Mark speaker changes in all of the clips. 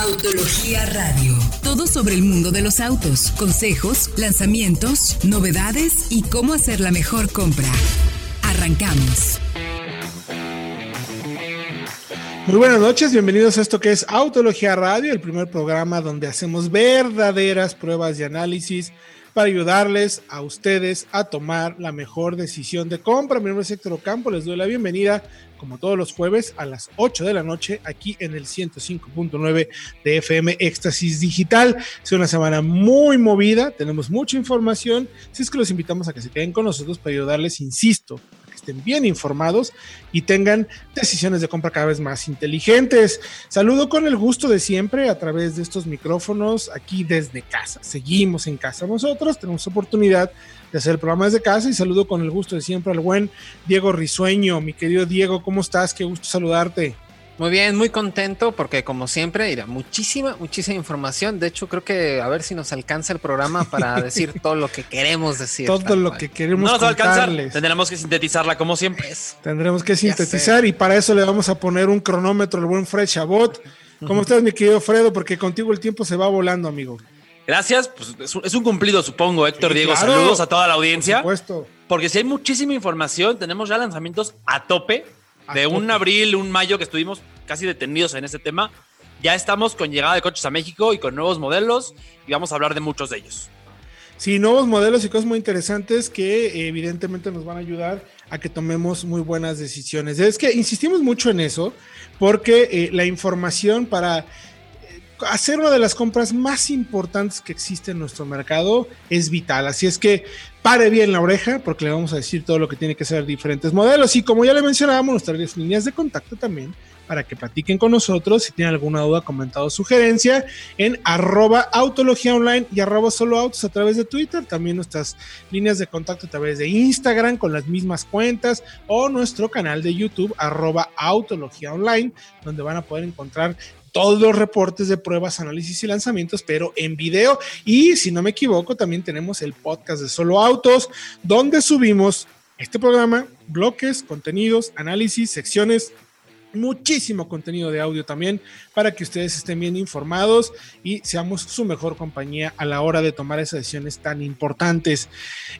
Speaker 1: Autología Radio. Todo sobre el mundo de los autos, consejos, lanzamientos, novedades y cómo hacer la mejor compra. Arrancamos.
Speaker 2: Muy buenas noches, bienvenidos a esto que es Autología Radio, el primer programa donde hacemos verdaderas pruebas de análisis para ayudarles a ustedes a tomar la mejor decisión de compra. Mi nombre es Héctor Ocampo, les doy la bienvenida como todos los jueves a las 8 de la noche aquí en el 105.9 de FM Éxtasis Digital. Es una semana muy movida, tenemos mucha información, así es que los invitamos a que se queden con nosotros para ayudarles, insisto, estén bien informados y tengan decisiones de compra cada vez más inteligentes. Saludo con el gusto de siempre a través de estos micrófonos aquí desde casa. Seguimos en casa nosotros, tenemos oportunidad de hacer el programa casa y saludo con el gusto de siempre al buen Diego Risueño. Mi querido Diego, ¿cómo estás? Qué gusto saludarte.
Speaker 3: Muy bien, muy contento porque como siempre, irá muchísima, muchísima información. De hecho, creo que a ver si nos alcanza el programa para decir todo lo que queremos decir.
Speaker 2: Todo lo que queremos No nos va a alcanzar.
Speaker 4: Tendremos que sintetizarla como siempre.
Speaker 2: Tendremos que sintetizar y para eso le vamos a poner un cronómetro al buen Fred Chabot. ¿Cómo estás, mi querido Fredo? Porque contigo el tiempo se va volando, amigo.
Speaker 4: Gracias, pues es un, cumplido, supongo, Héctor Diego. Saludos a toda la audiencia.
Speaker 2: Por supuesto.
Speaker 4: Porque si hay muchísima información, tenemos ya lanzamientos a tope de un abril, un mayo que estuvimos casi detenidos en ese tema. Ya estamos con llegada de coches a México y con nuevos modelos y vamos a hablar de muchos de ellos.
Speaker 2: Sí, nuevos modelos y cosas muy interesantes que evidentemente nos van a ayudar a que tomemos muy buenas decisiones. Es que insistimos mucho en eso porque eh, la información para eh, hacer una de las compras más importantes que existe en nuestro mercado es vital. Así es que pare bien la oreja porque le vamos a decir todo lo que tiene que ser diferentes modelos. Y como ya le mencionábamos, nuestras líneas de contacto también para que platiquen con nosotros. Si tienen alguna duda, comentado, sugerencia en arroba autología online y arroba solo autos a través de Twitter. También nuestras líneas de contacto a través de Instagram con las mismas cuentas o nuestro canal de YouTube arroba autología online, donde van a poder encontrar todos los reportes de pruebas, análisis y lanzamientos, pero en video. Y si no me equivoco, también tenemos el podcast de Solo Autos, donde subimos este programa, bloques, contenidos, análisis, secciones, muchísimo contenido de audio también para que ustedes estén bien informados y seamos su mejor compañía a la hora de tomar esas decisiones tan importantes.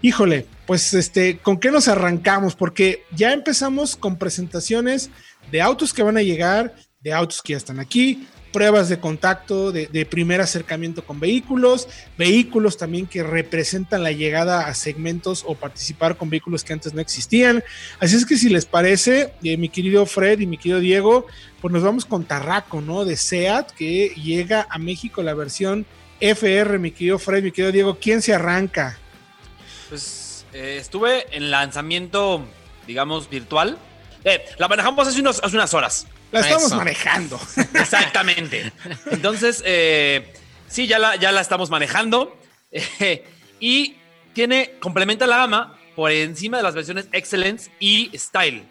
Speaker 2: Híjole, pues este, ¿con qué nos arrancamos? Porque ya empezamos con presentaciones de autos que van a llegar, de autos que ya están aquí, pruebas de contacto, de, primer acercamiento con vehículos, vehículos también que representan la llegada a segmentos o participar con vehículos que antes no existían. Así es que si les parece, eh, mi querido Fred y mi querido Diego, pues nos vamos con Tarraco, ¿no? De SEAT, que llega a México la versión FR, mi querido Fred, mi querido Diego, ¿quién se arranca?
Speaker 4: Pues eh, estuve en lanzamiento, digamos, virtual. Eh, la manejamos hace, hace unas horas.
Speaker 2: La estamos manejando.
Speaker 4: Exactamente. Entonces, eh, sí, ya la, ya la estamos manejando. y tiene, complementa la gama por encima de las versiones Excellence y Style.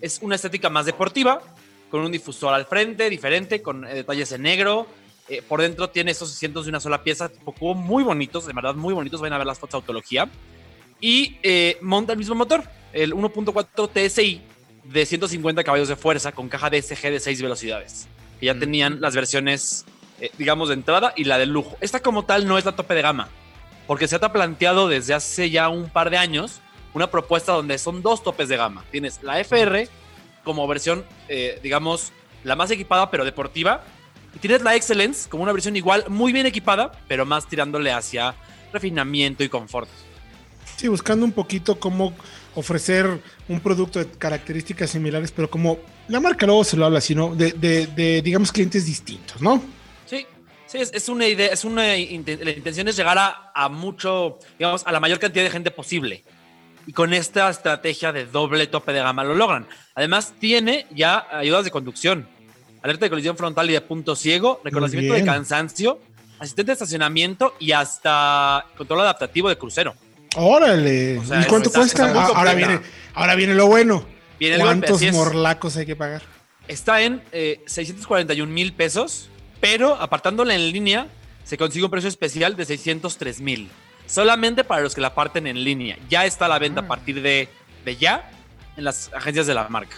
Speaker 4: Es una estética más deportiva, con un difusor al frente, diferente, con eh, detalles en negro. Eh, por dentro tiene estos asientos de una sola pieza, tipo muy bonitos, de verdad muy bonitos. Vayan a ver las fotos de autología. Y monta el mismo motor, el 1.4 TSI de 150 caballos de fuerza con caja DSG de 6 velocidades. Que ya tenían las versiones, eh, digamos, de entrada y la de lujo. Esta como tal no es la tope de gama, porque se ha planteado desde hace ya un par de años una propuesta donde son dos topes de gama. Tienes la FR como versión, eh, digamos, la más equipada pero deportiva. Y tienes la Excellence como una versión igual, muy bien equipada, pero más tirándole hacia refinamiento y confort.
Speaker 2: Sí, buscando un poquito cómo ofrecer un producto de características similares, pero como la marca luego se lo habla, sino de, de, digamos, clientes distintos, ¿no?
Speaker 4: Sí, sí, es, una idea, es una, la intención es llegar a, a, mucho, digamos, a la mayor cantidad de gente posible. Y con esta estrategia de doble tope de gama lo logran. Además, tiene ya ayudas de conducción, alerta de colisión frontal y de punto ciego, reconocimiento de cansancio, asistente de estacionamiento y hasta control adaptativo de crucero.
Speaker 2: Órale. ¿Y cuánto cuesta? Ah, ahora, viene, ahora viene lo bueno. ¿Cuántos morlacos hay que pagar?
Speaker 4: Está en 641 eh, mil pesos, pero apartándole en línea, se consigue un precio especial de 603 mil. Solamente para los que la parten en línea. Ya está a la venta a ah. partir de, de ya en las agencias de la marca.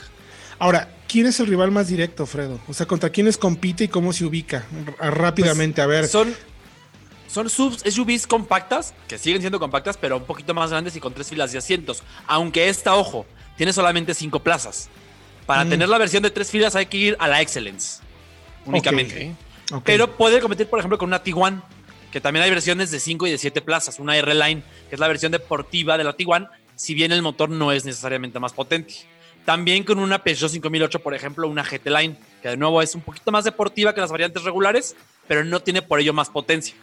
Speaker 2: Ahora, ¿quién es el rival más directo, Fredo? O sea, ¿contra quiénes compite y cómo se ubica? Rápidamente, a ver.
Speaker 4: Pues, Son, son subs, SUVs compactas, que siguen siendo compactas, pero un poquito más grandes y con tres filas de asientos. Aunque esta, ojo, tiene solamente cinco plazas. Para
Speaker 2: Mm.
Speaker 4: tener la versión de tres filas hay que ir a la Excellence. Únicamente.
Speaker 2: Ok.
Speaker 4: Pero puede competir, por ejemplo, con una Tiguan, que también hay versiones de 5 y de 7 plazas. Una R-Line, que es la versión deportiva de la Tiguan, si bien el motor no es necesariamente más potente. También con una Peugeot 5008, por ejemplo, una GT Line, que de nuevo es un poquito más deportiva que las variantes regulares, pero no tiene por ello más potencia.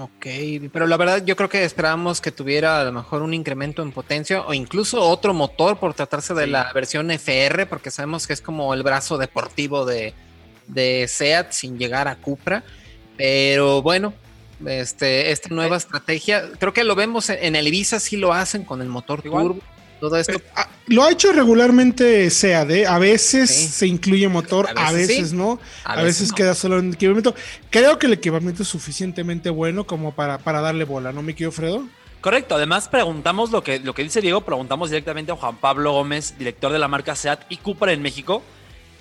Speaker 3: Ok, pero la verdad yo creo que esperábamos que tuviera a lo mejor un incremento en potencia o incluso otro motor por tratarse de
Speaker 4: Sí.
Speaker 3: la versión FR, porque sabemos que es como el brazo deportivo de, de SEAT sin llegar a Cupra. Pero bueno, este, esta nueva estrategia, creo que lo vemos en, en el Ibiza, sí lo hacen con el motor
Speaker 4: Igual.
Speaker 3: turbo. Todo esto
Speaker 2: Eh, ah, lo ha hecho regularmente SEAD, a veces
Speaker 3: Sí.
Speaker 2: se incluye motor,
Speaker 3: A
Speaker 2: a
Speaker 3: veces sí,
Speaker 2: no, a,
Speaker 3: a
Speaker 2: veces,
Speaker 3: veces no.
Speaker 2: queda solo en equipamiento. Creo que el equipamiento es suficientemente bueno como para, para darle bola, ¿no me quiero, Fredo?
Speaker 4: Correcto, además preguntamos lo que, lo que dice Diego, preguntamos directamente a Juan Pablo Gómez, director de la marca SEAT y Cupra en México,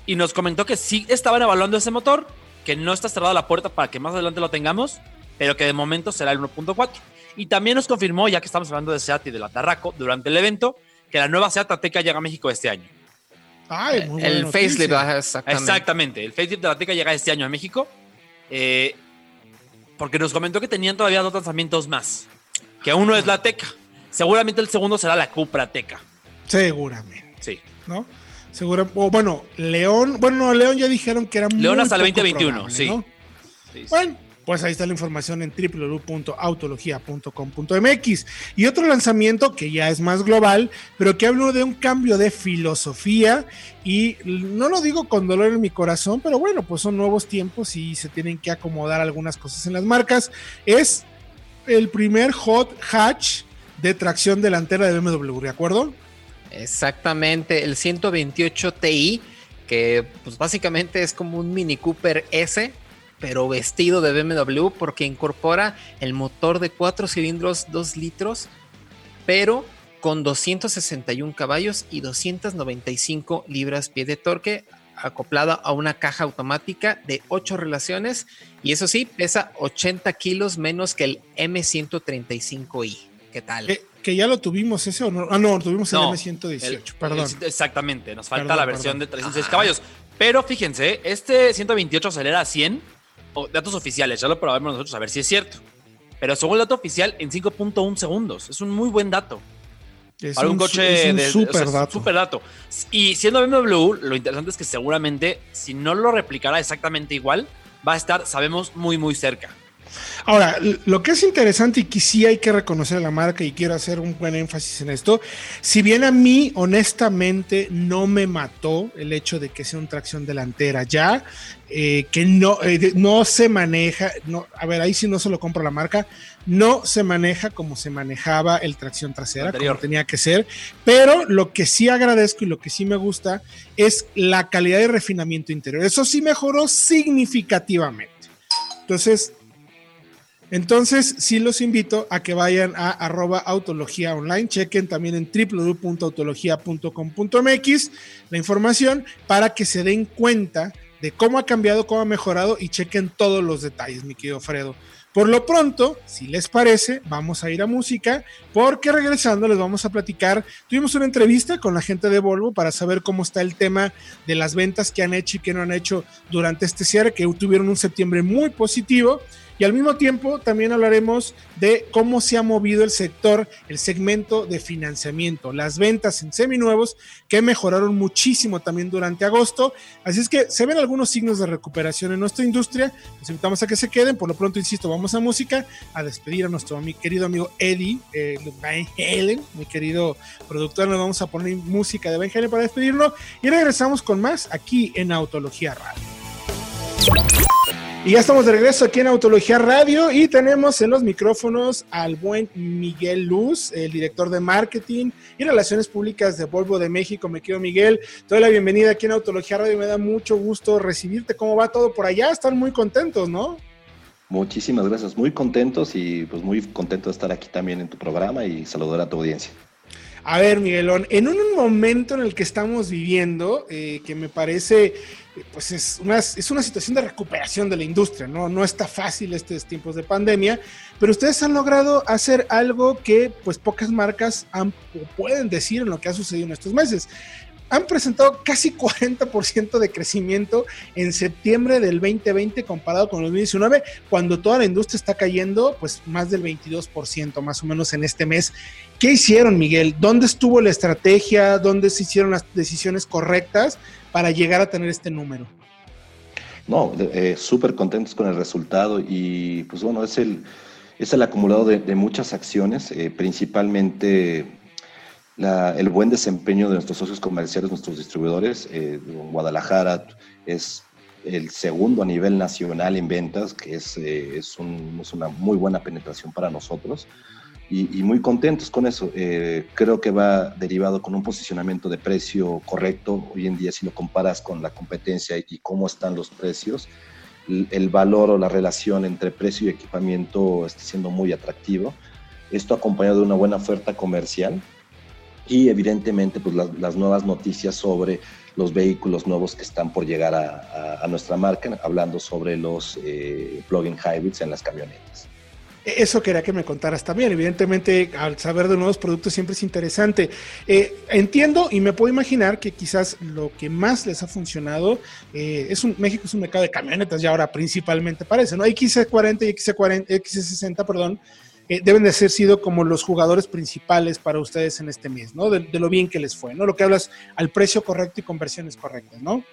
Speaker 4: y nos comentó que sí estaban evaluando ese motor, que no está cerrada la puerta para que más adelante lo tengamos, pero que de momento será el 1.4. Y también nos confirmó, ya que estamos hablando de SEAT y de la Tarraco durante el evento, que la nueva SEAT Ateca llega a México este año.
Speaker 2: Ay, muy buena
Speaker 3: el
Speaker 2: noticia.
Speaker 3: facelift, ajá, exactamente.
Speaker 4: Exactamente, el facelift de la Ateca llega este año a México, eh, porque nos comentó que tenían todavía dos lanzamientos más, que uno es la Ateca, seguramente el segundo será la Cupra Ateca.
Speaker 2: Seguramente,
Speaker 4: Sí.
Speaker 2: ¿no? Seguro, o bueno, León, bueno, no, León ya dijeron que era
Speaker 4: León
Speaker 2: muy
Speaker 4: hasta el
Speaker 2: poco
Speaker 4: 2021,
Speaker 2: probable,
Speaker 4: sí.
Speaker 2: ¿no?
Speaker 4: Sí, sí.
Speaker 2: Bueno, pues ahí está la información en www.autologia.com.mx. Y otro lanzamiento que ya es más global, pero que hablo de un cambio de filosofía y no lo digo con dolor en mi corazón, pero bueno, pues son nuevos tiempos y se tienen que acomodar algunas cosas en las marcas. Es el primer hot hatch de tracción delantera de BMW, ¿de acuerdo?
Speaker 3: Exactamente, el 128 Ti, que pues básicamente es como un Mini Cooper S, pero vestido de BMW porque incorpora el motor de 4 cilindros 2 litros, pero con 261 caballos y 295 libras-pie de torque, acoplada a una caja automática de 8 relaciones, y eso sí, pesa 80 kilos menos que el M135i. ¿Qué tal?
Speaker 2: Que, que ya lo tuvimos ese o no. Ah, no, tuvimos el
Speaker 4: No,
Speaker 2: M118,
Speaker 4: El-
Speaker 2: perdón.
Speaker 4: el- exactamente, nos falta
Speaker 2: Perdón,
Speaker 4: la versión
Speaker 2: perdón.
Speaker 4: de 306
Speaker 3: Ajá.
Speaker 4: caballos. Pero fíjense, este 128 acelera a 100, o datos oficiales, ya lo probamos nosotros a ver si es cierto. Pero según el dato oficial, en 5.1 segundos. Es un muy buen dato.
Speaker 2: Es
Speaker 4: para un, coche
Speaker 2: es un
Speaker 4: de
Speaker 2: super
Speaker 4: o sea, es un
Speaker 2: dato.
Speaker 4: super dato. Y siendo BMW, lo interesante es que seguramente, si no lo replicará exactamente igual, va a estar, sabemos, muy, muy cerca.
Speaker 2: Ahora, lo que es interesante y que sí hay que reconocer a la marca y quiero hacer un buen énfasis en esto, si bien a mí honestamente no me mató el hecho de que sea un tracción delantera ya, eh, que no, eh, no se maneja, no, a ver, ahí sí no se lo compro a la marca, no se maneja como se manejaba el tracción trasera,
Speaker 4: Anterior.
Speaker 2: como tenía que ser, pero lo que sí agradezco y lo que sí me gusta es la calidad de refinamiento interior. Eso sí mejoró significativamente. Entonces, entonces, sí los invito a que vayan a arroba autología online, chequen también en www.autologia.com.mx la información para que se den cuenta de cómo ha cambiado, cómo ha mejorado y chequen todos los detalles, mi querido Fredo. Por lo pronto, si les parece, vamos a ir a música, porque regresando les vamos a platicar. Tuvimos una entrevista con la gente de Volvo para saber cómo está el tema de las ventas que han hecho y que no han hecho durante este cierre, que tuvieron un septiembre muy positivo. Y al mismo tiempo también hablaremos de cómo se ha movido el sector, el segmento de financiamiento, las ventas en seminuevos que mejoraron muchísimo también durante agosto. Así es que se ven algunos signos de recuperación en nuestra industria. Los invitamos a que se queden. Por lo pronto, insisto, vamos a música, a despedir a nuestro mi querido amigo Eddie eh, Van Halen, mi querido productor. Nos vamos a poner música de Van Halen para despedirlo y regresamos con más aquí en Autología Radio. Y ya estamos de regreso aquí en Autología Radio y tenemos en los micrófonos al buen Miguel Luz, el director de marketing y relaciones públicas de Volvo de México. Me quiero Miguel, te doy la bienvenida aquí en Autología Radio me da mucho gusto recibirte. ¿Cómo va todo por allá? Están muy contentos, ¿no?
Speaker 5: Muchísimas gracias, muy contentos y pues muy contento de estar aquí también en tu programa y saludar a tu audiencia.
Speaker 2: A ver, Miguelón, en un momento en el que estamos viviendo, eh, que me parece, pues es una, es una situación de recuperación de la industria, ¿no? No está fácil estos tiempos de pandemia, pero ustedes han logrado hacer algo que pues pocas marcas han, pueden decir en lo que ha sucedido en estos meses han presentado casi 40% de crecimiento en septiembre del 2020 comparado con el 2019, cuando toda la industria está cayendo pues más del 22% más o menos en este mes. ¿Qué hicieron, Miguel? ¿Dónde estuvo la estrategia? ¿Dónde se hicieron las decisiones correctas para llegar a tener este número?
Speaker 5: No, eh, súper contentos con el resultado y pues bueno, es el, es el acumulado de, muchas acciones, eh, principalmente el buen desempeño de nuestros socios comerciales, nuestros distribuidores. Eh, Guadalajara es el segundo a nivel nacional en ventas, que es, eh, es, una muy buena penetración para nosotros. Y, muy contentos con eso. Eh, creo que va derivado con un posicionamiento de precio correcto. Hoy en día, si lo comparas con la competencia y cómo están los precios, el valor o la relación entre precio y equipamiento está siendo muy atractivo. Esto acompañado de una buena oferta comercial y evidentemente pues las, nuevas noticias sobre los vehículos nuevos que están por llegar a, nuestra marca, hablando sobre los eh, plug-in hybrids en las camionetas.
Speaker 2: Eso quería que me contaras también. Evidentemente, al saber de nuevos productos siempre es interesante. Eh, entiendo y me puedo imaginar que quizás lo que más les ha funcionado eh, es un México es un mercado de camionetas ya ahora principalmente parece, ¿no? XC40 y XC40, XC60, perdón, eh, deben de ser sido como los jugadores principales para ustedes en este mes, ¿no? De, lo bien que les fue, ¿no? Lo que hablas al precio correcto y conversiones correctas, ¿no?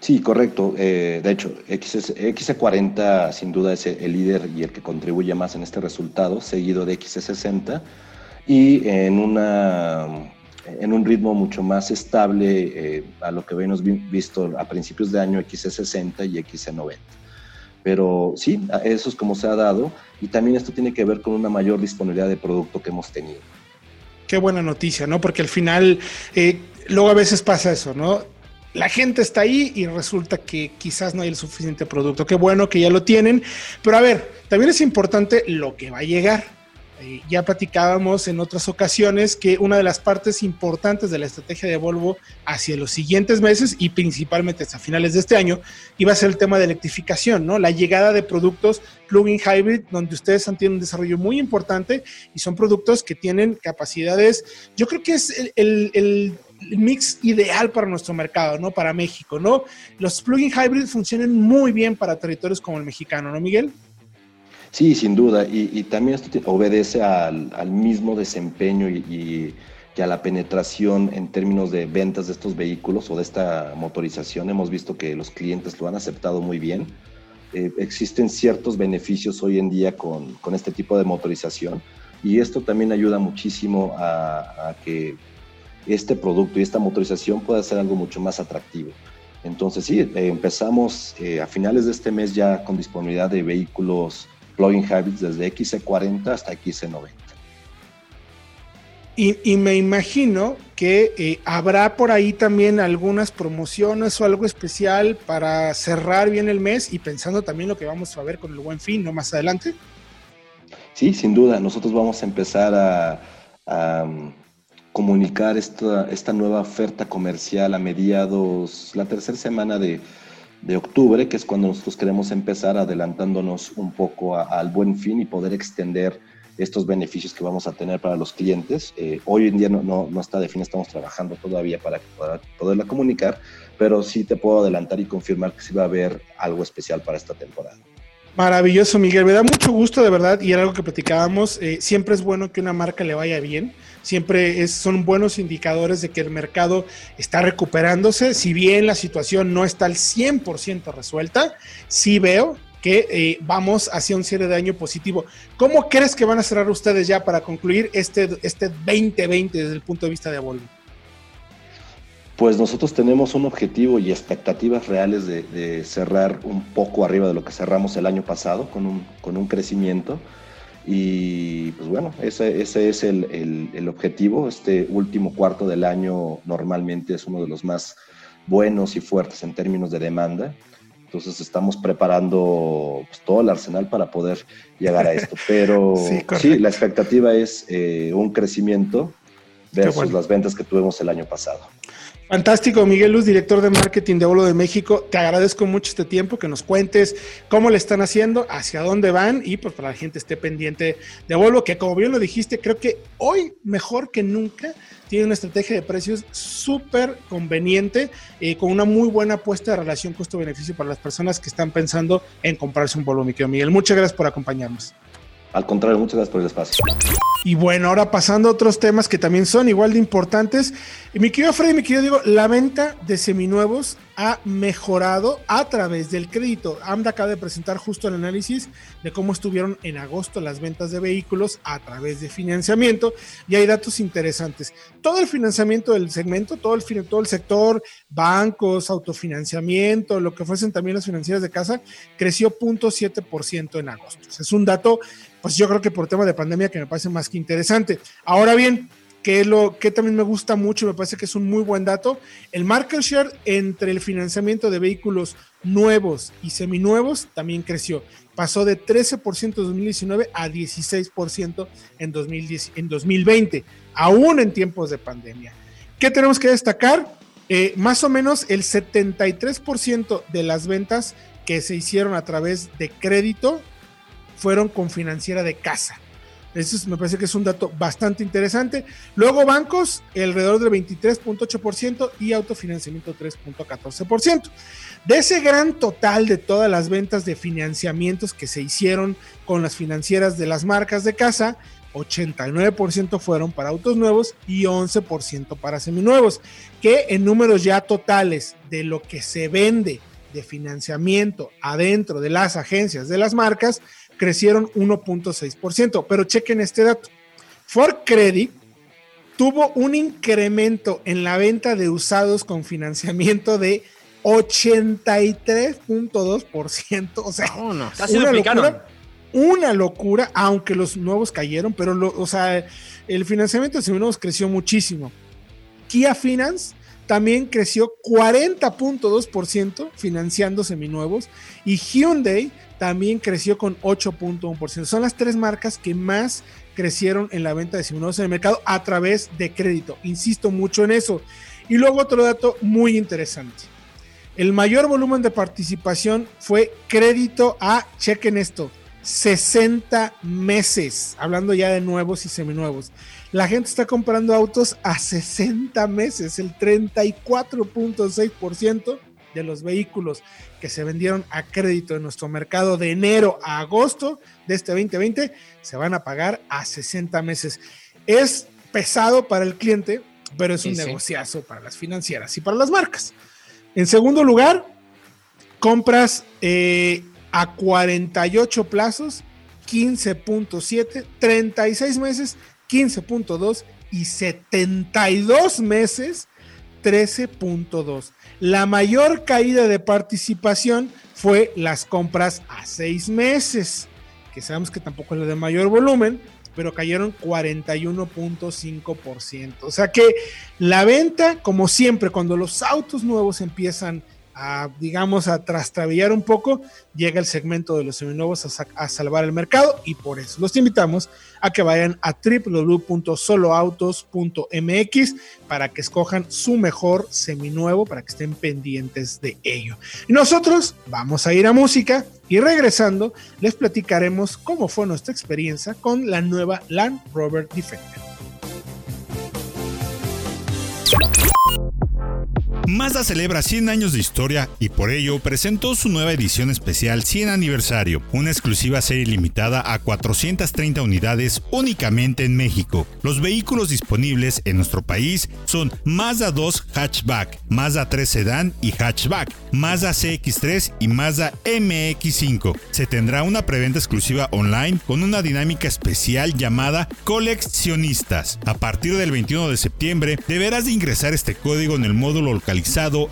Speaker 5: Sí, correcto. Eh, de hecho, XC40 sin duda es el líder y el que contribuye más en este resultado, seguido de XC60 y en, una, en un ritmo mucho más estable eh, a lo que habíamos visto a principios de año XC60 y XC90. Pero sí, eso es como se ha dado y también esto tiene que ver con una mayor disponibilidad de producto que hemos tenido.
Speaker 2: Qué buena noticia, ¿no? Porque al final, eh, luego a veces pasa eso, ¿no? La gente está ahí y resulta que quizás no hay el suficiente producto. Qué bueno que ya lo tienen. Pero a ver, también es importante lo que va a llegar eh, ya platicábamos en otras ocasiones que una de las partes importantes de la estrategia de Volvo hacia los siguientes meses y principalmente hasta finales de este año iba a ser el tema de electrificación, ¿no? La llegada de productos plug-in hybrid, donde ustedes han tenido un desarrollo muy importante y son productos que tienen capacidades, yo creo que es el, mix ideal para nuestro mercado, ¿no? Para México, ¿no? Los plug-in hybrid funcionan muy bien para territorios como el mexicano, ¿no, Miguel?
Speaker 5: Sí, sin duda. Y, también esto obedece al, mismo desempeño y, a la penetración en términos de ventas de estos vehículos o de esta motorización. Hemos visto que los clientes lo han aceptado muy bien. Eh, existen ciertos beneficios hoy en día con, este tipo de motorización y esto también ayuda muchísimo a, que este producto y esta motorización pueda ser algo mucho más atractivo. Entonces sí, eh, empezamos eh, a finales de este mes ya con disponibilidad de vehículos plugin habits desde XC40 hasta XC90.
Speaker 2: Y, me imagino que eh, habrá por ahí también algunas promociones o algo especial para cerrar bien el mes y pensando también lo que vamos a ver con el buen fin, ¿no? Más adelante.
Speaker 5: Sí, sin duda. Nosotros vamos a empezar a, um, comunicar esta, esta nueva oferta comercial a mediados, la tercera semana de, de octubre, que es cuando nosotros queremos empezar adelantándonos un poco al buen fin y poder extender estos beneficios que vamos a tener para los clientes. Eh, hoy en día no, no, no, está definido, estamos trabajando todavía para, para, poderla comunicar, pero sí te puedo adelantar y confirmar que sí va a haber algo especial para esta temporada.
Speaker 2: Maravilloso, Miguel. Me da mucho gusto, de verdad, y era algo que platicábamos. Eh, siempre es bueno que una marca le vaya bien. Siempre son buenos indicadores de que el mercado está recuperándose. Si bien la situación no está al 100% resuelta, sí veo que eh, vamos hacia un cierre de año positivo. ¿Cómo crees que van a cerrar ustedes ya para concluir este, este 2020 desde el punto de vista de Volvo?
Speaker 5: Pues nosotros tenemos un objetivo y expectativas reales de, cerrar un poco arriba de lo que cerramos el año pasado con un, con un crecimiento. Y pues bueno, ese, ese es el, el, objetivo. Este último cuarto del año normalmente es uno de los más buenos y fuertes en términos de demanda. Entonces estamos preparando pues, todo el arsenal para poder llegar a esto. Pero sí, la expectativa es eh, un crecimiento versus las ventas que tuvimos el año pasado.
Speaker 2: Fantástico, Miguel Luz, director de marketing de Volvo de México. Te agradezco mucho este tiempo, que nos cuentes cómo le están haciendo, hacia dónde van y pues para la gente esté pendiente de Volvo, que como bien lo dijiste, creo que hoy mejor que nunca tiene una estrategia de precios súper conveniente, eh, con una muy buena apuesta de relación costo-beneficio para las personas que están pensando en comprarse un Volvo, mi querido Miguel. Muchas gracias por acompañarnos.
Speaker 5: Al contrario, muchas gracias por el espacio.
Speaker 2: Y bueno, ahora pasando a otros temas que también son igual de importantes. Y mi querido Freddy, mi querido Diego, la venta de seminuevos ha mejorado a través del crédito. AMDA acaba de presentar justo el análisis de cómo estuvieron en agosto las ventas de vehículos a través de financiamiento y hay datos interesantes. Todo el financiamiento del segmento, todo el, todo el sector, bancos, autofinanciamiento, lo que fuesen también las financieras de casa, creció 0.7% en agosto. es un dato, pues yo creo que por tema de pandemia que me parece más interesante. Ahora bien, que lo que también me gusta mucho, me parece que es un muy buen dato. El market share entre el financiamiento de vehículos nuevos y seminuevos también creció. Pasó de 13% en 2019 a 16% en, 2010, en 2020, aún en tiempos de pandemia. ¿Qué tenemos que destacar? Eh, más o menos el 73% de las ventas que se hicieron a través de crédito fueron con financiera de casa. Eso me parece que es un dato bastante interesante. Luego bancos, alrededor del 23.8% y autofinanciamiento 3.14%. De ese gran total de todas las ventas de financiamientos que se hicieron con las financieras de las marcas de casa, 89% fueron para autos nuevos y 11% para seminuevos, que en números ya totales de lo que se vende de financiamiento adentro de las agencias de las marcas, crecieron 1.6%. Pero chequen este dato. Ford Credit tuvo un incremento en la venta de usados con financiamiento de 83.2%. O sea, casi una locura, una locura, aunque los nuevos cayeron, pero o sea, el financiamiento de nuevos creció muchísimo. Kia Finance también creció 40.2% financiando seminuevos y Hyundai también creció con 8.1%. Son las tres marcas que más crecieron en la venta de seminuevos en el mercado a través de crédito. Insisto mucho en eso. Y luego otro dato muy interesante. El mayor volumen de participación fue crédito a, chequen esto, 60 meses, hablando ya de nuevos y seminuevos. La gente está comprando autos a 60 meses, el 34.6% de los vehículos que se vendieron a crédito en nuestro mercado de enero a agosto de este 2020 se van a pagar a 60 meses. Es pesado para el cliente, pero es un negociazo para las financieras y para las marcas. En segundo lugar, compras eh, a 48 plazos, 15.7, 36 meses, 15.2 y 72 meses, 13.2. La mayor caída de participación fue las compras a seis meses, que sabemos que tampoco es la de mayor volumen, pero cayeron 41.5%. O sea que la venta, como siempre, cuando los autos nuevos empiezan a, digamos, a trastrabillar un poco, llega el segmento de los seminuevos a, salvar el mercado y por eso los invitamos a que vayan a www.soloautos.mx para que escojan su mejor seminuevo, para que estén pendientes de ello. Nosotros vamos a ir a música y regresando les platicaremos cómo fue nuestra experiencia con la nueva Land Rover Defender.
Speaker 6: Mazda celebra 100 años de historia y por ello presentó su nueva edición especial 100 aniversario, una exclusiva serie limitada a 430 unidades únicamente en México. Los vehículos disponibles en nuestro país son Mazda 2 Hatchback, Mazda 3 Sedan y Hatchback, Mazda CX3 y Mazda MX5. Se tendrá una preventa exclusiva online con una dinámica especial llamada Coleccionistas. A partir del 21 de septiembre deberás de ingresar este código en el módulo local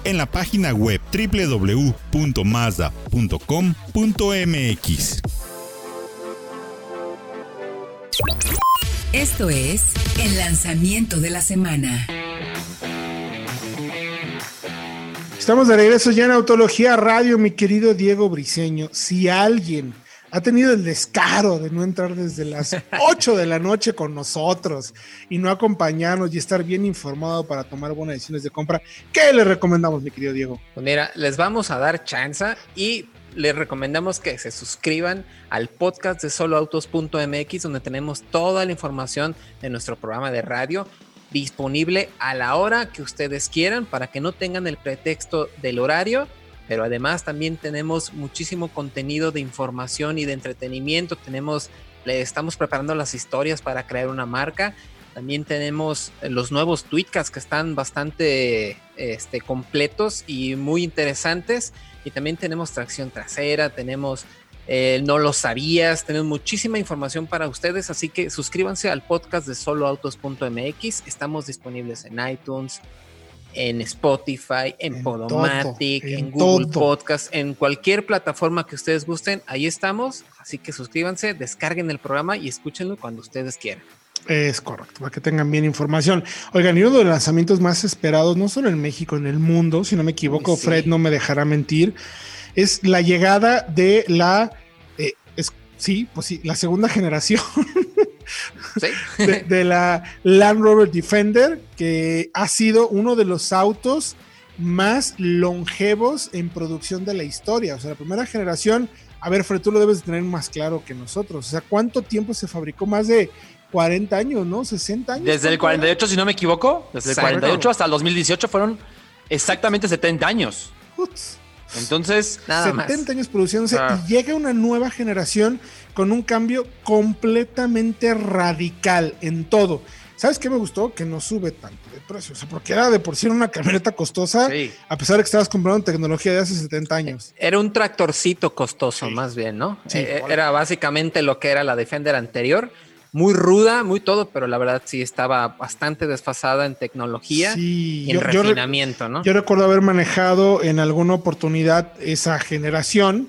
Speaker 6: en la página web www.mazda.com.mx.
Speaker 1: Esto es el lanzamiento de la semana.
Speaker 2: Estamos de regreso ya en Autología Radio, mi querido Diego Briseño. Si alguien ha tenido el descaro de no entrar desde las 8 de la noche con nosotros y no acompañarnos y estar bien informado para tomar buenas decisiones de compra, ¿qué le recomendamos, mi querido Diego?
Speaker 3: Pues mira, les vamos a dar chance y les recomendamos que se suscriban al podcast de soloautos.mx donde tenemos toda la información de nuestro programa de radio disponible a la hora que ustedes quieran para que no tengan el pretexto del horario, pero además también tenemos muchísimo contenido de información y de entretenimiento, tenemos estamos preparando las historias para crear una marca. También tenemos los nuevos tweetcasts que están bastante este, completos y muy interesantes. Y también tenemos tracción trasera, tenemos eh, no lo sabías, tenemos muchísima información para ustedes, así que suscríbanse al podcast de soloautos.mx. Estamos disponibles en iTunes, en Spotify, en, Podomatic, en, Google Podcast, en cualquier plataforma que ustedes gusten, ahí estamos. Así que suscríbanse, descarguen el programa y escúchenlo cuando ustedes quieran.
Speaker 2: Es correcto, para que tengan bien información. Oigan, y uno de los lanzamientos más esperados, no solo en México, en el mundo, si no me equivoco, Fred no me dejará mentir, es la llegada de la, eh, es, sí, pues sí, la segunda generación de, de, la Land Rover Defender, que ha sido uno de los autos más longevos en producción de la historia. O sea, la primera generación, a ver, Fred, tú lo debes tener más claro que nosotros. O sea, ¿cuánto tiempo se fabricó? Más de 40 años, ¿no? 60 años.
Speaker 4: Desde el 48, si no me equivoco, desde el 48 hasta el 2018 fueron exactamente 70 años. Uts. Entonces,
Speaker 2: Nada 70 más. años produciéndose ah. y llega una nueva generación con un cambio completamente radical en todo. ¿Sabes qué me gustó? Que no sube tanto de precio. O sea, porque era de por sí una camioneta costosa, sí. a pesar de que estabas comprando tecnología de hace 70 años.
Speaker 3: Era un tractorcito costoso, sí. más bien, ¿no? Sí, eh, era básicamente lo que era la Defender anterior muy ruda, muy todo, pero la verdad sí estaba bastante desfasada en tecnología y en yo, refinamiento,
Speaker 2: yo,
Speaker 3: ¿no?
Speaker 2: Yo recuerdo haber manejado en alguna oportunidad esa generación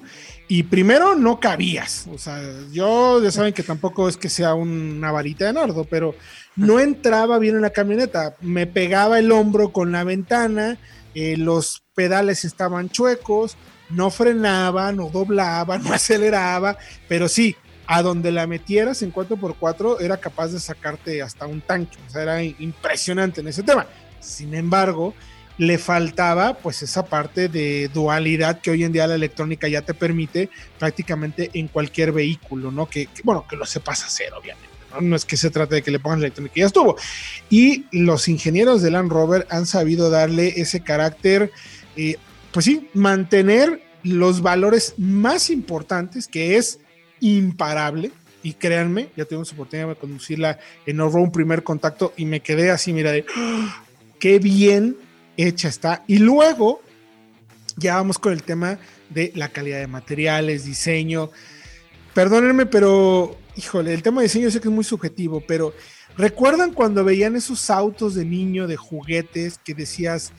Speaker 2: y primero no cabías, o sea, yo ya saben que tampoco es que sea una varita de nardo, pero no entraba bien en la camioneta, me pegaba el hombro con la ventana, eh, los pedales estaban chuecos, no frenaba, no doblaba, no aceleraba, pero sí, a donde la metieras en 4x4 era capaz de sacarte hasta un tanque, o sea, era impresionante en ese tema. Sin embargo, le faltaba pues esa parte de dualidad que hoy en día la electrónica ya te permite prácticamente en cualquier vehículo, ¿no? Que, que bueno, que lo sepas hacer, obviamente. ¿no? es que se trate de que le pongas la electrónica, ya estuvo. Y los ingenieros de Land Rover han sabido darle ese carácter, eh, pues sí, mantener los valores más importantes, que es imparable. Y créanme, ya tuvimos oportunidad de conducirla en off un primer contacto y me quedé así, mira, de ¡oh! qué bien hecha está. Y luego ya vamos con el tema de la calidad de materiales, diseño. Perdónenme, pero híjole, el tema de diseño sé que es muy subjetivo, pero ¿recuerdan cuando veían esos autos de niño, de juguetes, que decías,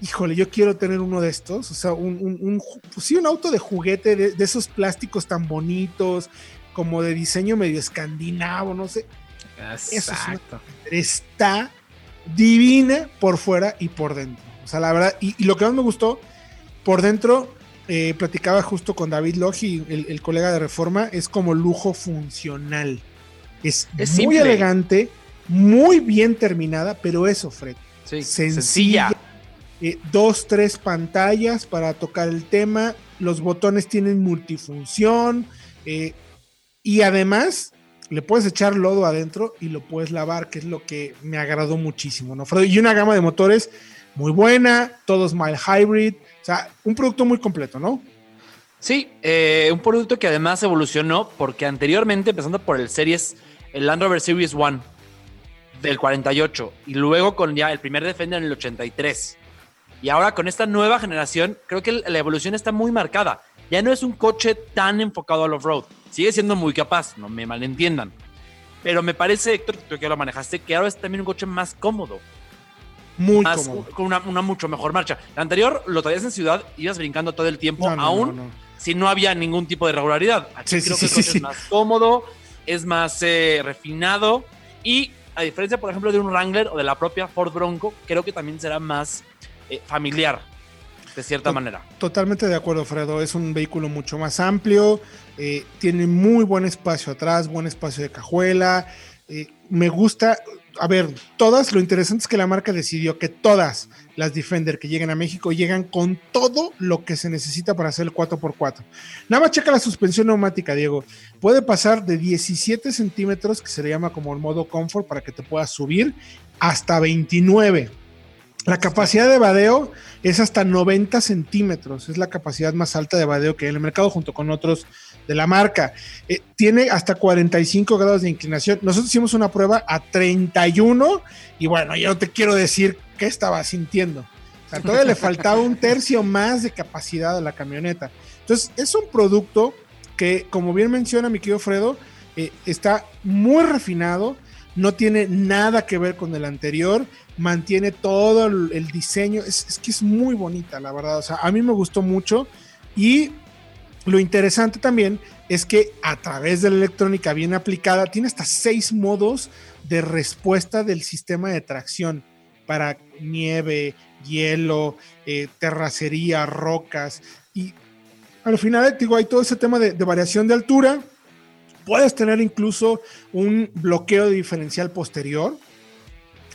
Speaker 2: híjole, yo quiero tener uno de estos, o sea, un, un, un pues sí, un auto de juguete, de, de, esos plásticos tan bonitos, como de diseño medio escandinavo, no sé.
Speaker 3: Exacto.
Speaker 2: Es una, está divina por fuera y por dentro. O sea, la verdad, y, y lo que más me gustó, por dentro, eh, platicaba justo con David Logi, el, el, colega de Reforma, es como lujo funcional. Es, es muy simple. elegante, muy bien terminada, pero eso, Fred.
Speaker 4: Sí,
Speaker 2: sencilla.
Speaker 4: sencilla
Speaker 2: eh, dos, tres pantallas para tocar el tema, los botones tienen multifunción eh, y además le puedes echar lodo adentro y lo puedes lavar, que es lo que me agradó muchísimo, ¿no? Y una gama de motores muy buena, todos mild hybrid, o sea, un producto muy completo, ¿no?
Speaker 4: Sí, eh, un producto que además evolucionó porque anteriormente, empezando por el Series, el Land Rover Series One del 48 y luego con ya el primer Defender en el 83 y ahora con esta nueva generación, creo que la evolución está muy marcada. Ya no es un coche tan enfocado al off-road. Sigue siendo muy capaz, no me malentiendan. Pero me parece, Héctor, que tú que lo manejaste, que ahora es también un coche más cómodo.
Speaker 2: Muy
Speaker 4: más,
Speaker 2: cómodo.
Speaker 4: Con una, una, mucho mejor marcha. La anterior lo traías en ciudad, ibas brincando todo el tiempo,
Speaker 2: No, no,
Speaker 4: aún
Speaker 2: no,
Speaker 4: si no había ningún tipo de regularidad. Aquí
Speaker 2: Sí,
Speaker 4: creo
Speaker 2: sí,
Speaker 4: que el coche
Speaker 2: sí.
Speaker 4: es más cómodo, es más eh, refinado y a diferencia, por ejemplo, de un Wrangler o de la propia Ford Bronco, creo que también será más eh, familiar. De cierta manera.
Speaker 2: Totalmente de acuerdo, Fredo. Es un vehículo mucho más amplio, eh, tiene muy buen espacio atrás, buen espacio de cajuela. Eh, me gusta, a ver, todas, lo interesante es que la marca decidió que todas las Defender que lleguen a México llegan con todo lo que se necesita para hacer el 4x4. Nada más checa la suspensión neumática, Diego. Puede pasar de 17 centímetros, que se le llama como el modo comfort, para que te puedas subir, hasta 29. La capacidad de vadeo es hasta 90 centímetros, es la capacidad más alta de vadeo que hay en el mercado junto con otros de la marca. Eh, tiene hasta 45 grados de inclinación. Nosotros hicimos una prueba a 31 y bueno, yo no te quiero decir qué estaba sintiendo. O sea, todavía le faltaba un tercio más de capacidad a la camioneta. Entonces, es un producto que, como bien menciona mi querido Fredo, eh, está muy refinado no tiene nada que ver con el anterior, mantiene todo el, diseño, es, que es muy bonita, la verdad, o sea, a mí me gustó mucho y lo interesante también es que a través de la electrónica bien aplicada, tiene hasta seis modos de respuesta del sistema de tracción para nieve, hielo, eh, terracería, rocas y al final, digo, hay todo ese tema de variación de altura, Puedes tener incluso un bloqueo de diferencial posterior.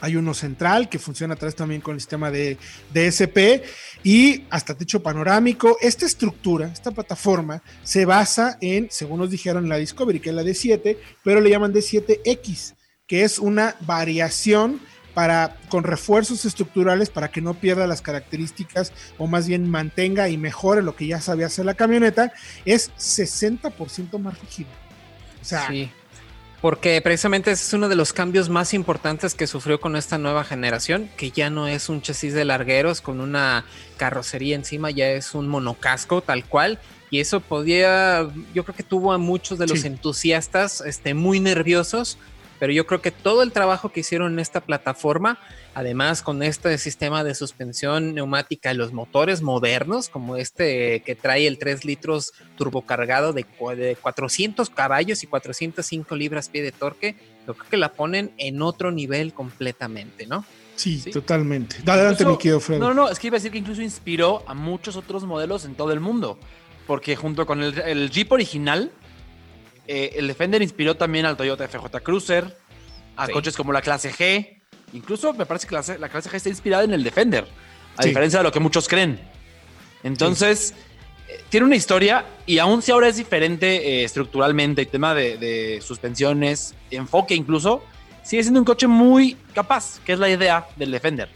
Speaker 2: Hay uno central que funciona a través también con el sistema de DSP y hasta techo panorámico. Esta estructura, esta plataforma, se basa en, según nos dijeron en la Discovery, que es la D7, pero le llaman D7X, que es una variación para, con refuerzos estructurales para que no pierda las características o más bien mantenga y mejore lo que ya sabía hacer la camioneta, es 60% más rígido
Speaker 3: sí. Porque precisamente ese es uno de los cambios más importantes que sufrió con esta nueva generación, que ya no es un chasis de largueros con una carrocería encima, ya es un monocasco tal cual. Y eso podía, yo creo que tuvo a muchos de los entusiastas este, muy nerviosos pero yo creo que todo el trabajo que hicieron en esta plataforma, además con este sistema de suspensión neumática y los motores modernos, como este que trae el 3 litros turbocargado de, de 400 caballos y 405 libras pie de torque, yo creo que la ponen en otro nivel completamente, ¿no?
Speaker 2: Sí, totalmente. Adelante, mi querido Fred.
Speaker 4: No, no, es que iba a decir que incluso inspiró a muchos otros modelos en todo el mundo. Porque junto con el, el Jeep original, eh, el Defender inspiró también al Toyota FJ Cruiser, a coches como la clase G. Incluso me parece que la, clase G está inspirada en el Defender, a diferencia de lo que muchos creen. Entonces, eh, tiene una historia y aún si ahora es diferente eh, estructuralmente, el tema de, suspensiones, enfoque incluso, sigue siendo un coche muy capaz, que es la idea del Defender.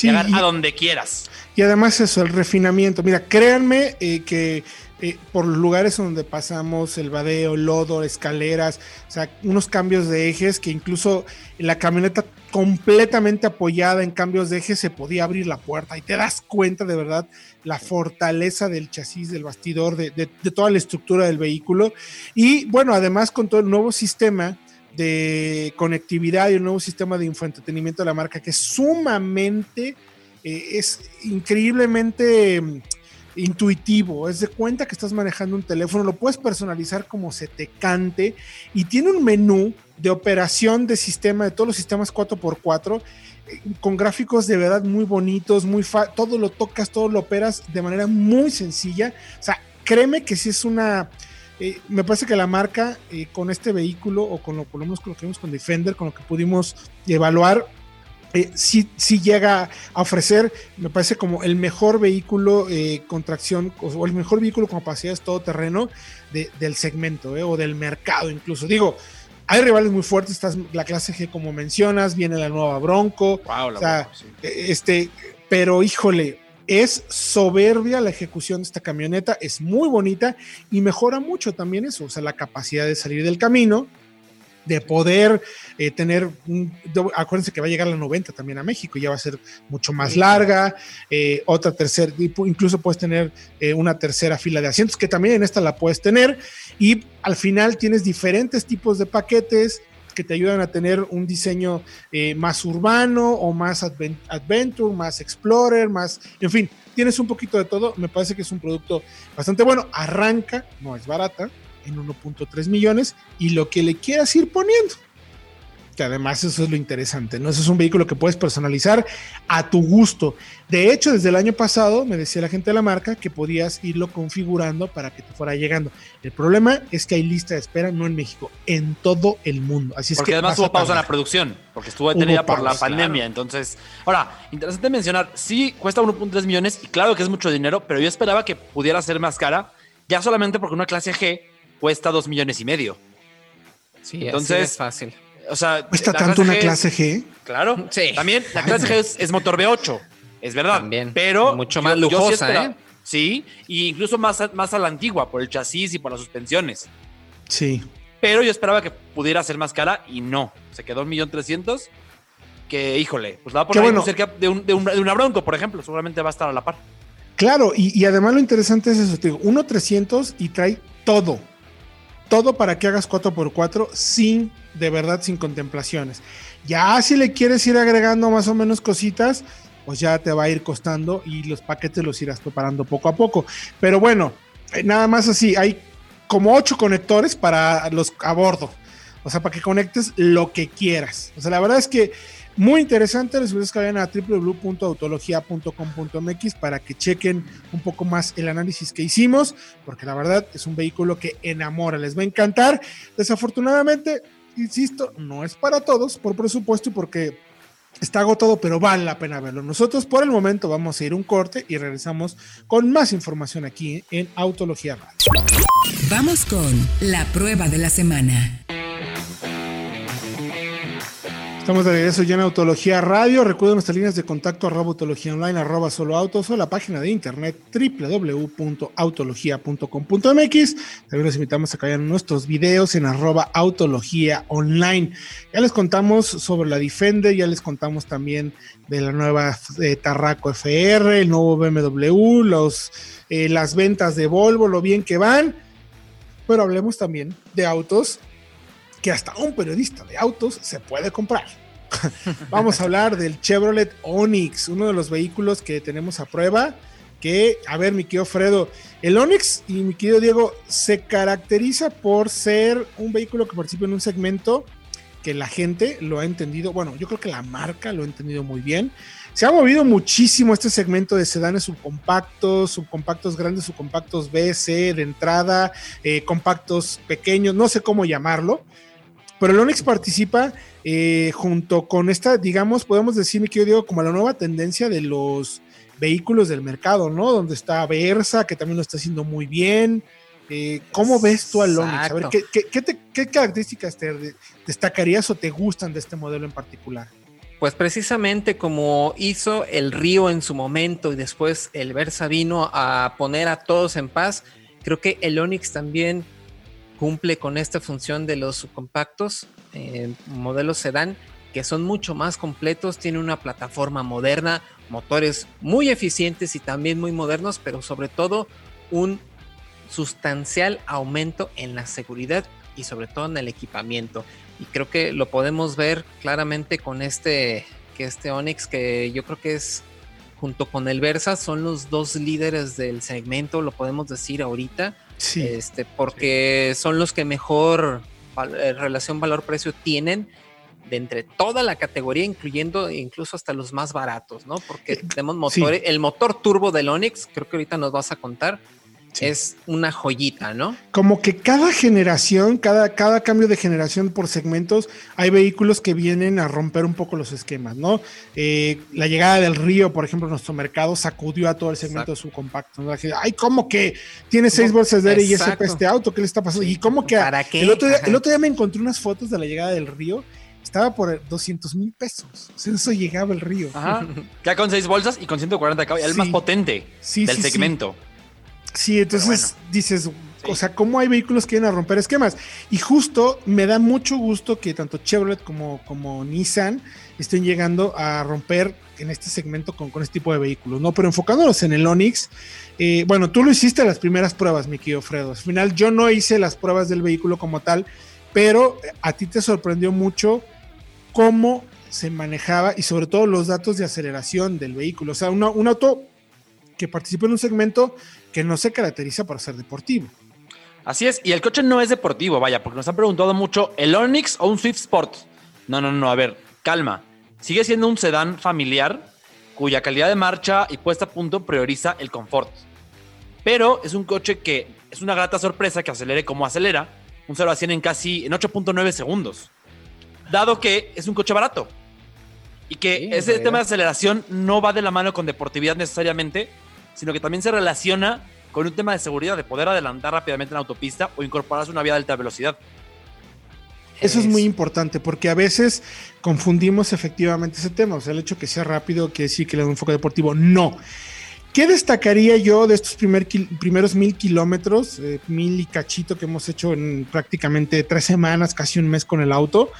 Speaker 4: llegar a donde quieras.
Speaker 2: Y además eso, el refinamiento. Mira, créanme que eh, por los lugares donde pasamos, el vadeo, lodo, escaleras, o sea, unos cambios de ejes que incluso la camioneta completamente apoyada en cambios de ejes se podía abrir la puerta y te das cuenta de verdad la fortaleza del chasis, del bastidor, de, toda la estructura del vehículo. Y bueno, además con todo el nuevo sistema de conectividad y el nuevo sistema de infoentretenimiento de la marca que es sumamente, eh, es increíblemente intuitivo, es de cuenta que estás manejando un teléfono, lo puedes personalizar como se te cante y tiene un menú de operación de sistema, de todos los sistemas 4x4, eh, con gráficos de verdad muy bonitos, muy todo lo tocas, todo lo operas de manera muy sencilla. O sea, créeme que si es una... Eh, me parece que la marca eh, con este vehículo o con lo, por lo menos lo que vimos con Defender, con lo que pudimos evaluar, eh, sí, llega a ofrecer, me parece como el mejor vehículo eh, con tracción o el mejor vehículo con capacidades todoterreno de, del segmento eh, o del mercado incluso. Digo, hay rivales muy fuertes, estás la clase G como mencionas, viene la nueva Bronco, este, pero híjole, es soberbia la ejecución de esta camioneta, es muy bonita y mejora mucho también eso, o sea, la capacidad de salir del camino, de poder eh, tener, un, acuérdense que va a llegar la 90 también a México, ya va a ser mucho más larga, eh, otra tercera, incluso puedes tener eh, una tercera fila de asientos, que también en esta la puedes tener, y al final tienes diferentes tipos de paquetes que te ayudan a tener un diseño más urbano o más adventure, más explorer, más, en fin, tienes un poquito de todo, me parece que es un producto bastante bueno, arranca, no es barata, en 1.3 millones y lo que le quieras ir poniendo. que además eso es lo interesante, ¿no? Eso es un vehículo que puedes personalizar a tu gusto. De hecho, desde el año pasado me decía la gente de la marca que podías irlo configurando para que te fuera llegando. El problema es que hay lista de espera, no en México, en todo el mundo. Así es que
Speaker 4: además hubo pausa en la producción, porque estuvo detenida por la pandemia. Entonces, ahora, interesante mencionar, sí cuesta 1.3 millones y claro que es mucho dinero, pero yo esperaba que pudiera ser más cara, ya solamente porque una clase G cuesta 2 millones y medio.
Speaker 3: Sí, entonces es fácil
Speaker 4: o sea,
Speaker 2: ¿Cuesta tanto una clase G?
Speaker 4: Claro. Sí. También la clase G es, motor V8, es verdad.
Speaker 3: También.
Speaker 4: Pero
Speaker 3: mucho más lujosa, ¿eh?
Speaker 4: Sí, y incluso más, más a la antigua por el chasis y por las suspensiones.
Speaker 2: Sí.
Speaker 4: Pero yo esperaba que pudiera ser más cara y no. Se quedó un millón trescientos. Que, híjole, pues la va a poner cerca de, un, de, una Bronco, por ejemplo. Seguramente va a estar a la par.
Speaker 2: Claro, y, y además lo interesante es eso, te digo, 1.300 y trae todo todo para que hagas 4x4 sin, de verdad, sin contemplaciones. Ya si le quieres ir agregando más o menos cositas, pues ya te va a ir costando y los paquetes los irás preparando poco a poco. Pero bueno, eh, nada más así, hay como ocho conectores para los a bordo. O sea, para que conectes lo que quieras. O sea, la verdad es que muy interesante, les voy a vayan a www.autologia.com.mx para que chequen un poco más el análisis que hicimos, porque la verdad es un vehículo que enamora, les va a encantar. Desafortunadamente, insisto, no es para todos, por presupuesto y porque está agotado, pero vale la pena verlo. Nosotros por el momento vamos a ir un corte y regresamos con más información aquí en Autología Radio.
Speaker 1: Vamos con la prueba de la semana.
Speaker 2: Estamos de regreso ya en Autología Radio. Recuerden nuestras líneas de contacto arroba autología online arroba solo autos o la página de internet www.autologia.com.mx. También los invitamos a que vean nuestros videos en arroba autología online. Ya les contamos sobre la Defender, ya les contamos también de la nueva eh, Tarraco FR, el nuevo BMW, los, eh, las ventas de Volvo, lo bien que van. Pero hablemos también de autos que hasta un periodista de autos se puede comprar. Vamos a hablar del Chevrolet Onix, uno de los vehículos que tenemos a prueba. Que, a ver, mi querido Fredo, el Onix y mi querido Diego se caracteriza por ser un vehículo que participa en un segmento que la gente lo ha entendido. Bueno, yo creo que la marca lo ha entendido muy bien. Se ha movido muchísimo este segmento de sedanes subcompactos, subcompactos grandes, subcompactos B, C de entrada, eh, compactos pequeños, no sé cómo llamarlo pero el Onix participa eh, junto con esta, digamos, podemos decir, mi querido Diego, como la nueva tendencia de los vehículos del mercado, ¿no? Donde está Versa, que también lo está haciendo muy bien. Eh, ¿Cómo ves tú al Onix? A ver, ¿qué, características te destacarías o te gustan de este modelo en particular?
Speaker 3: Pues precisamente como hizo el Río en su momento y después el Versa vino a poner a todos en paz, creo que el Onix también cumple con esta función de los subcompactos, eh, modelos sedán, que son mucho más completos, tiene una plataforma moderna, motores muy eficientes y también muy modernos, pero sobre todo un sustancial aumento en la seguridad y sobre todo en el equipamiento. Y creo que lo podemos ver claramente con este, que este Onix, que yo creo que es junto con el Versa, son los dos líderes del segmento, lo podemos decir ahorita este, porque son los que mejor eh, relación valor-precio tienen de entre toda la categoría, incluyendo incluso hasta los más baratos, ¿no? Porque eh, tenemos motores, el motor turbo del Onix, creo que ahorita nos vas a contar, es una joyita, ¿no?
Speaker 2: Como que cada generación, cada, cada cambio de generación por segmentos, hay vehículos que vienen a romper un poco los esquemas, ¿no? Eh, la llegada del río, por ejemplo, nuestro mercado sacudió a todo el segmento de su compacto. ¿no? Ay, ¿cómo que tiene seis bolsas de aire y ese este auto? ¿Qué le está pasando? Y cómo que
Speaker 3: ¿Para qué?
Speaker 2: El, otro día, el otro día me encontré unas fotos de la llegada del río estaba por 200 mil pesos. O sea, eso llegaba el río.
Speaker 4: Ajá. Ya con seis bolsas y con 140 caballos, el más potente del segmento.
Speaker 2: Sí, entonces dices, o sea, ¿cómo hay vehículos que vienen a romper esquemas? Y justo me da mucho gusto que tanto Chevrolet como, como Nissan estén llegando a romper en este segmento con, con este tipo de vehículos, ¿no? Pero enfocándonos en el Onix, eh, bueno, tú lo hiciste las primeras pruebas, mi querido Fredo. Al final yo no hice las pruebas del vehículo como tal, pero a ti te sorprendió mucho cómo se manejaba y sobre todo los datos de aceleración del vehículo. O sea, un auto que participa en un segmento que no se caracteriza por ser deportivo.
Speaker 4: Así es, y el coche no es deportivo, vaya, porque nos han preguntado mucho, ¿el Onix o un Swift Sport? No, no, no, a ver, calma. Sigue siendo un sedán familiar cuya calidad de marcha y puesta a punto prioriza el confort. Pero es un coche que es una grata sorpresa que acelere como acelera, un 0 a 100 en casi en 8.9 segundos. Dado que es un coche barato. Y que
Speaker 3: Sí,
Speaker 4: ese tema de aceleración no va de la mano con deportividad necesariamente, sino que también se relaciona con un tema de seguridad, de poder adelantar rápidamente en la autopista o incorporarse a una vía de alta velocidad.
Speaker 2: Eso es muy importante porque a veces confundimos efectivamente ese tema. O sea, el hecho que sea rápido quiere decir que le da un enfoque deportivo. No. ¿Qué destacaría yo de estos primer primeros mil kilómetros, eh, mil y cachito que hemos hecho en prácticamente tres semanas, casi un mes con el auto?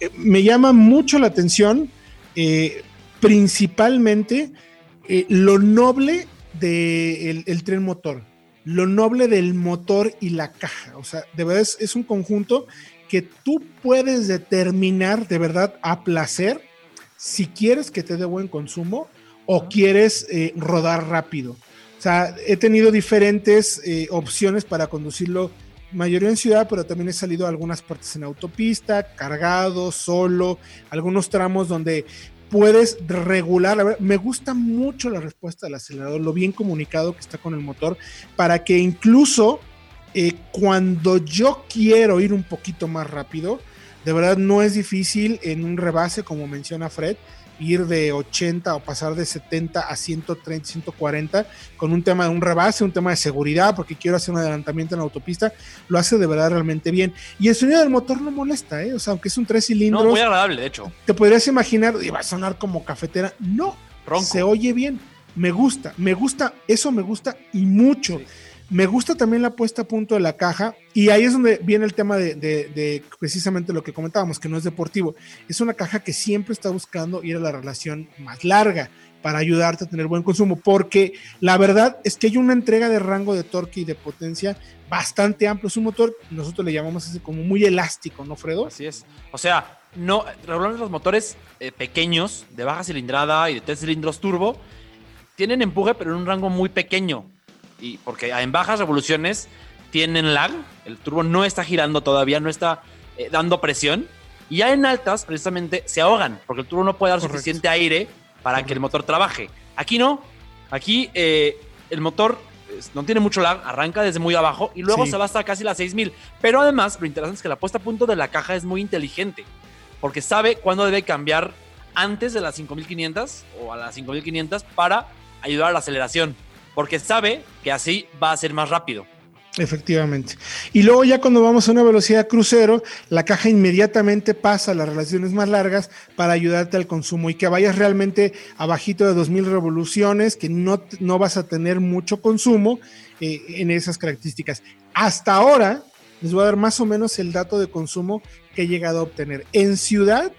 Speaker 2: Eh, me llama mucho la atención, eh, principalmente eh, lo noble del el tren motor, lo noble del motor y la caja. O sea, de verdad es, es un conjunto que tú puedes determinar de verdad a placer si quieres que te dé buen consumo o quieres eh, rodar rápido. O sea, he tenido diferentes eh, opciones para conducirlo, mayoría en ciudad, pero también he salido a algunas partes en autopista, cargado, solo, algunos tramos donde puedes regular. La verdad, me gusta mucho la respuesta del acelerador, lo bien comunicado que está con el motor, para que incluso eh, cuando yo quiero ir un poquito más rápido, de verdad no es difícil en un rebase, como menciona Fred, ir de 80 o pasar de 70 a 130, 140 con un tema de un rebase, un tema de seguridad, porque quiero hacer un adelantamiento en la autopista, lo hace de verdad realmente bien. Y el sonido del motor no molesta, ¿eh? o sea, aunque es un tres cilindros,
Speaker 4: No, muy agradable, de hecho.
Speaker 2: te podrías imaginar, va a sonar como cafetera, no,
Speaker 4: Ronco.
Speaker 2: se oye bien, me gusta, me gusta, eso me gusta y mucho.
Speaker 4: Sí.
Speaker 2: Me gusta también la puesta a punto de la caja y ahí es donde viene el tema de, precisamente lo que comentábamos, que no es deportivo. Es una caja que siempre está buscando ir a la relación más larga para ayudarte a tener buen consumo, porque la verdad es que hay una entrega de rango de torque y de potencia bastante amplio. Es un motor, nosotros le llamamos así como muy elástico, ¿no, Fredo?
Speaker 4: Así es. O sea, no, regularmente los motores eh, pequeños, de baja cilindrada y de tres cilindros turbo, tienen empuje, pero en un rango muy pequeño. Y porque en bajas revoluciones tienen lag, el turbo no está girando todavía, no está eh, dando presión. Y ya en altas, precisamente, se ahogan, porque el turbo no puede dar
Speaker 2: Correcto.
Speaker 4: suficiente aire para que el motor trabaje. Aquí no. Aquí eh, el motor no tiene mucho lag, arranca desde muy abajo y luego
Speaker 2: Sí.
Speaker 4: se va hasta casi las 6000. Pero además, lo interesante es que la puesta a punto de la caja es muy inteligente, porque sabe cuándo debe cambiar antes de las 5500 o a las 5500 para ayudar a la aceleración, porque sabe que así va a ser más rápido.
Speaker 2: Efectivamente. Y luego ya cuando vamos a una velocidad crucero, la caja inmediatamente pasa a las relaciones más largas para ayudarte al consumo y que vayas realmente abajito de 2000 revoluciones, que no, no vas a tener mucho consumo eh, en esas características. Hasta ahora, les voy a dar más o menos el dato de consumo que he llegado a obtener. En ciudad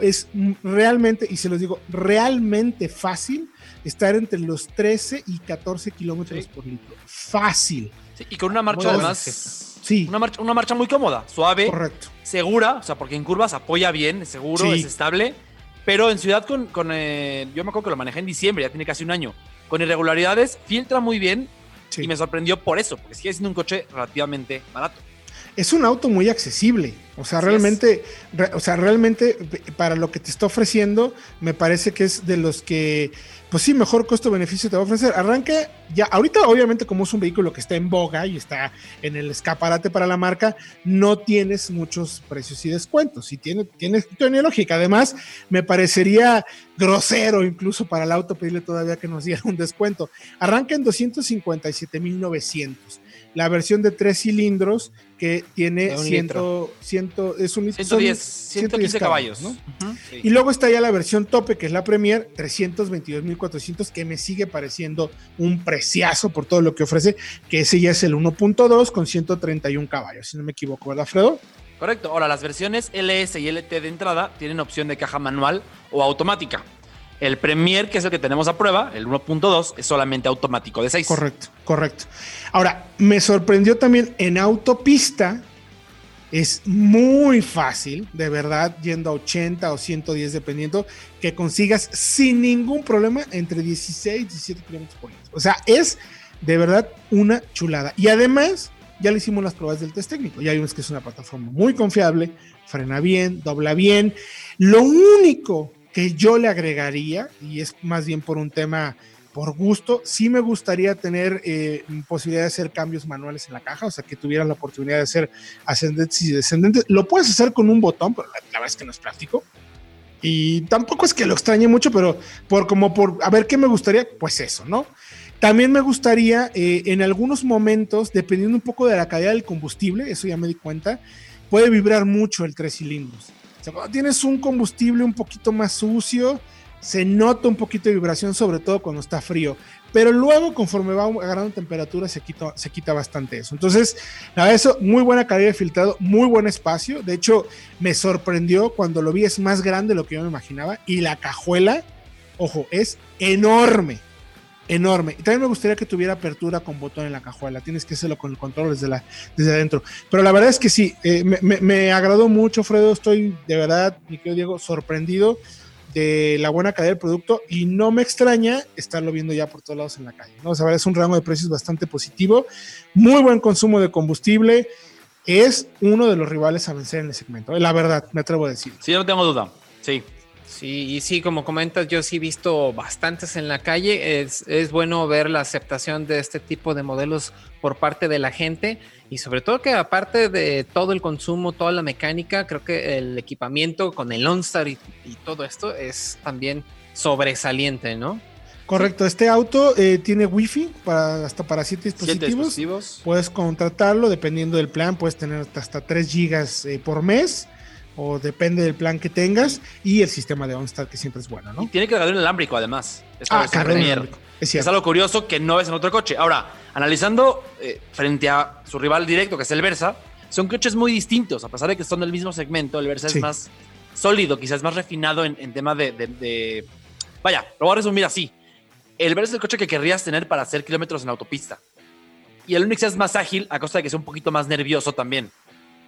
Speaker 2: es realmente, y se los digo, realmente fácil estar entre los 13 y 14 kilómetros
Speaker 4: Sí.
Speaker 2: por litro. Fácil.
Speaker 4: Sí, y con una marcha además,
Speaker 2: Sí,
Speaker 4: una marcha, una marcha muy cómoda, suave,
Speaker 2: correcto.
Speaker 4: segura, o sea, porque en curvas apoya bien, es seguro, es estable, pero en ciudad con, con eh, yo me acuerdo que lo manejé en diciembre, ya tiene casi un año, con irregularidades, filtra muy bien y me sorprendió por eso, porque sigue siendo un coche relativamente barato.
Speaker 2: Es un auto muy accesible. O sea,
Speaker 4: Así
Speaker 2: realmente, re- o sea, realmente para lo que te está ofreciendo, me parece que es de los que, pues sí, mejor costo-beneficio te va a ofrecer. Arranca ya, ahorita obviamente como es un vehículo que está en boga y está en el escaparate para la marca, no tienes muchos precios y descuentos. Y tiene, tiene, tiene lógica. Además, me parecería grosero incluso para el auto pedirle todavía que nos diera un descuento. Arranca en 257.900. La versión de tres cilindros que tiene
Speaker 3: De un
Speaker 2: 100,
Speaker 3: litro.
Speaker 2: 100, es un, son
Speaker 4: 110, 115 caballos.
Speaker 2: ¿no?
Speaker 4: Ujú, sí.
Speaker 2: Y luego está ya la versión tope, que es la Premier, 322.400, que me sigue pareciendo un preciazo por todo lo que ofrece, que ese ya es el 1.2 con 131 caballos, si no me equivoco, ¿verdad, Fredo?
Speaker 4: Correcto. Ahora, las versiones LS y LT de entrada tienen opción de caja manual o automática. El Premier, que es el que tenemos a prueba, el 1.2, es solamente automático de 6.
Speaker 2: Correcto, correcto. Ahora, me sorprendió también en autopista, es muy fácil, de verdad, yendo a 80 o 110 dependiendo, que consigas sin ningún problema entre 16 y 17 kilómetros por litro. O sea, es de verdad una chulada. Y además, ya le hicimos las pruebas del test técnico. Ya vimos que es una plataforma muy confiable, frena bien, dobla bien. Lo único que yo le agregaría, y es más bien por un tema por gusto, sí me gustaría tener eh, posibilidad de hacer cambios manuales en la caja, o sea, que tuvieran la oportunidad de hacer ascendentes y descendentes. Lo puedes hacer con un botón, pero la, la verdad es que no es práctico. Y tampoco es que lo extrañe mucho, pero por como por a ver qué me gustaría, pues eso, ¿no? También me gustaría eh, en algunos momentos, dependiendo un poco de la calidad del combustible, eso ya me di cuenta, puede vibrar mucho el tres cilindros. O sea, cuando tienes un combustible un poquito más sucio, se nota un poquito de vibración, sobre todo cuando está frío. Pero luego, conforme va agarrando temperatura, se quita, se quita bastante eso. Entonces, nada, eso, muy buena calidad de filtrado, muy buen espacio. De hecho, me sorprendió cuando lo vi, es más grande de lo que yo me imaginaba. Y la cajuela, ojo, es enorme enorme. Y también me gustaría que tuviera apertura con botón en la cajuela. Tienes que hacerlo con el control desde, la, desde adentro. Pero la verdad es que sí, eh, me, me, agradó mucho, Fredo. Estoy de verdad, mi querido Diego, sorprendido de la buena calidad del producto y no me extraña estarlo viendo ya por todos lados en la calle. ¿no? O sea, es un rango de precios bastante positivo, muy buen consumo de combustible. Es uno de los rivales a vencer en el segmento. La verdad, me atrevo a decir.
Speaker 4: Sí, no tengo duda. Sí.
Speaker 3: Sí, y sí, como comentas, yo sí he visto bastantes en la calle. Es, es, bueno ver la aceptación de este tipo de modelos por parte de la gente y sobre todo que aparte de todo el consumo, toda la mecánica, creo que el equipamiento con el OnStar y, y todo esto es también sobresaliente, ¿no?
Speaker 2: Correcto, este auto eh, tiene wifi para hasta para siete dispositivos.
Speaker 4: Siete dispositivos.
Speaker 2: Puedes contratarlo dependiendo del plan, puedes tener hasta 3 gigas eh, por mes o depende del plan que tengas y el sistema de OnStar que siempre es bueno, ¿no?
Speaker 4: Y tiene cargador inalámbrico además.
Speaker 2: Es ah, cargador inalámbrico.
Speaker 4: Es, es, algo curioso que no ves en otro coche. Ahora, analizando eh, frente a su rival directo, que es el Versa, son coches muy distintos, a pesar de que son del mismo segmento, el Versa sí. es más sólido, quizás más refinado en, en tema de, de, de, Vaya, lo voy a resumir así. El Versa es el coche que querrías tener para hacer kilómetros en autopista. Y el Onix es más ágil, a costa de que sea un poquito más nervioso también.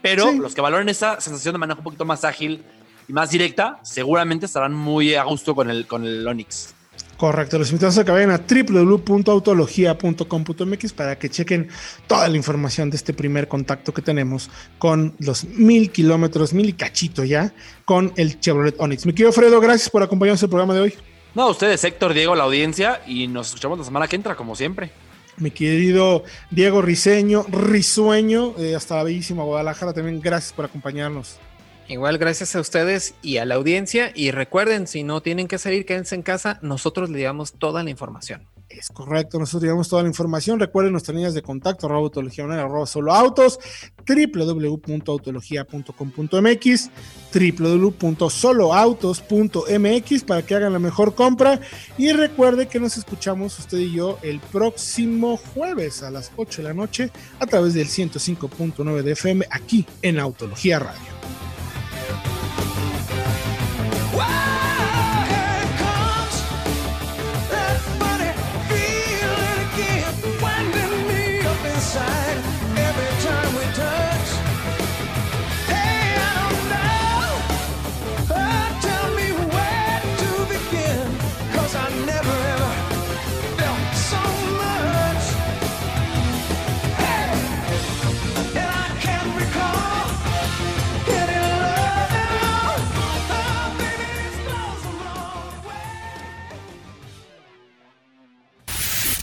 Speaker 4: Pero sí. los que valoren esa sensación de manejo un poquito más ágil y más directa, seguramente estarán muy a gusto con el, con el Onix.
Speaker 2: Correcto, los invitamos a que vayan a www.autologia.com.mx para que chequen toda la información de este primer contacto que tenemos con los mil kilómetros, mil y cachito ya, con el Chevrolet Onix. Mi querido Fredo, gracias por acompañarnos en el programa de hoy.
Speaker 4: No, ustedes, Héctor, Diego, la audiencia, y nos escuchamos la semana que entra, como siempre
Speaker 2: mi querido Diego Riseño, Risueño, eh, hasta la bellísima Guadalajara, también gracias por acompañarnos.
Speaker 3: Igual gracias a ustedes y a la audiencia. Y recuerden, si no tienen que salir, quédense en casa, nosotros le llevamos toda la información.
Speaker 2: Es correcto, nosotros llevamos toda la información. Recuerden nuestras líneas de contacto, arroba arroba solo autos, www.autología.com.mx, www.soloautos.mx para que hagan la mejor compra. Y recuerde que nos escuchamos usted y yo el próximo jueves a las 8 de la noche a través del 105.9 de FM aquí en Autología Radio.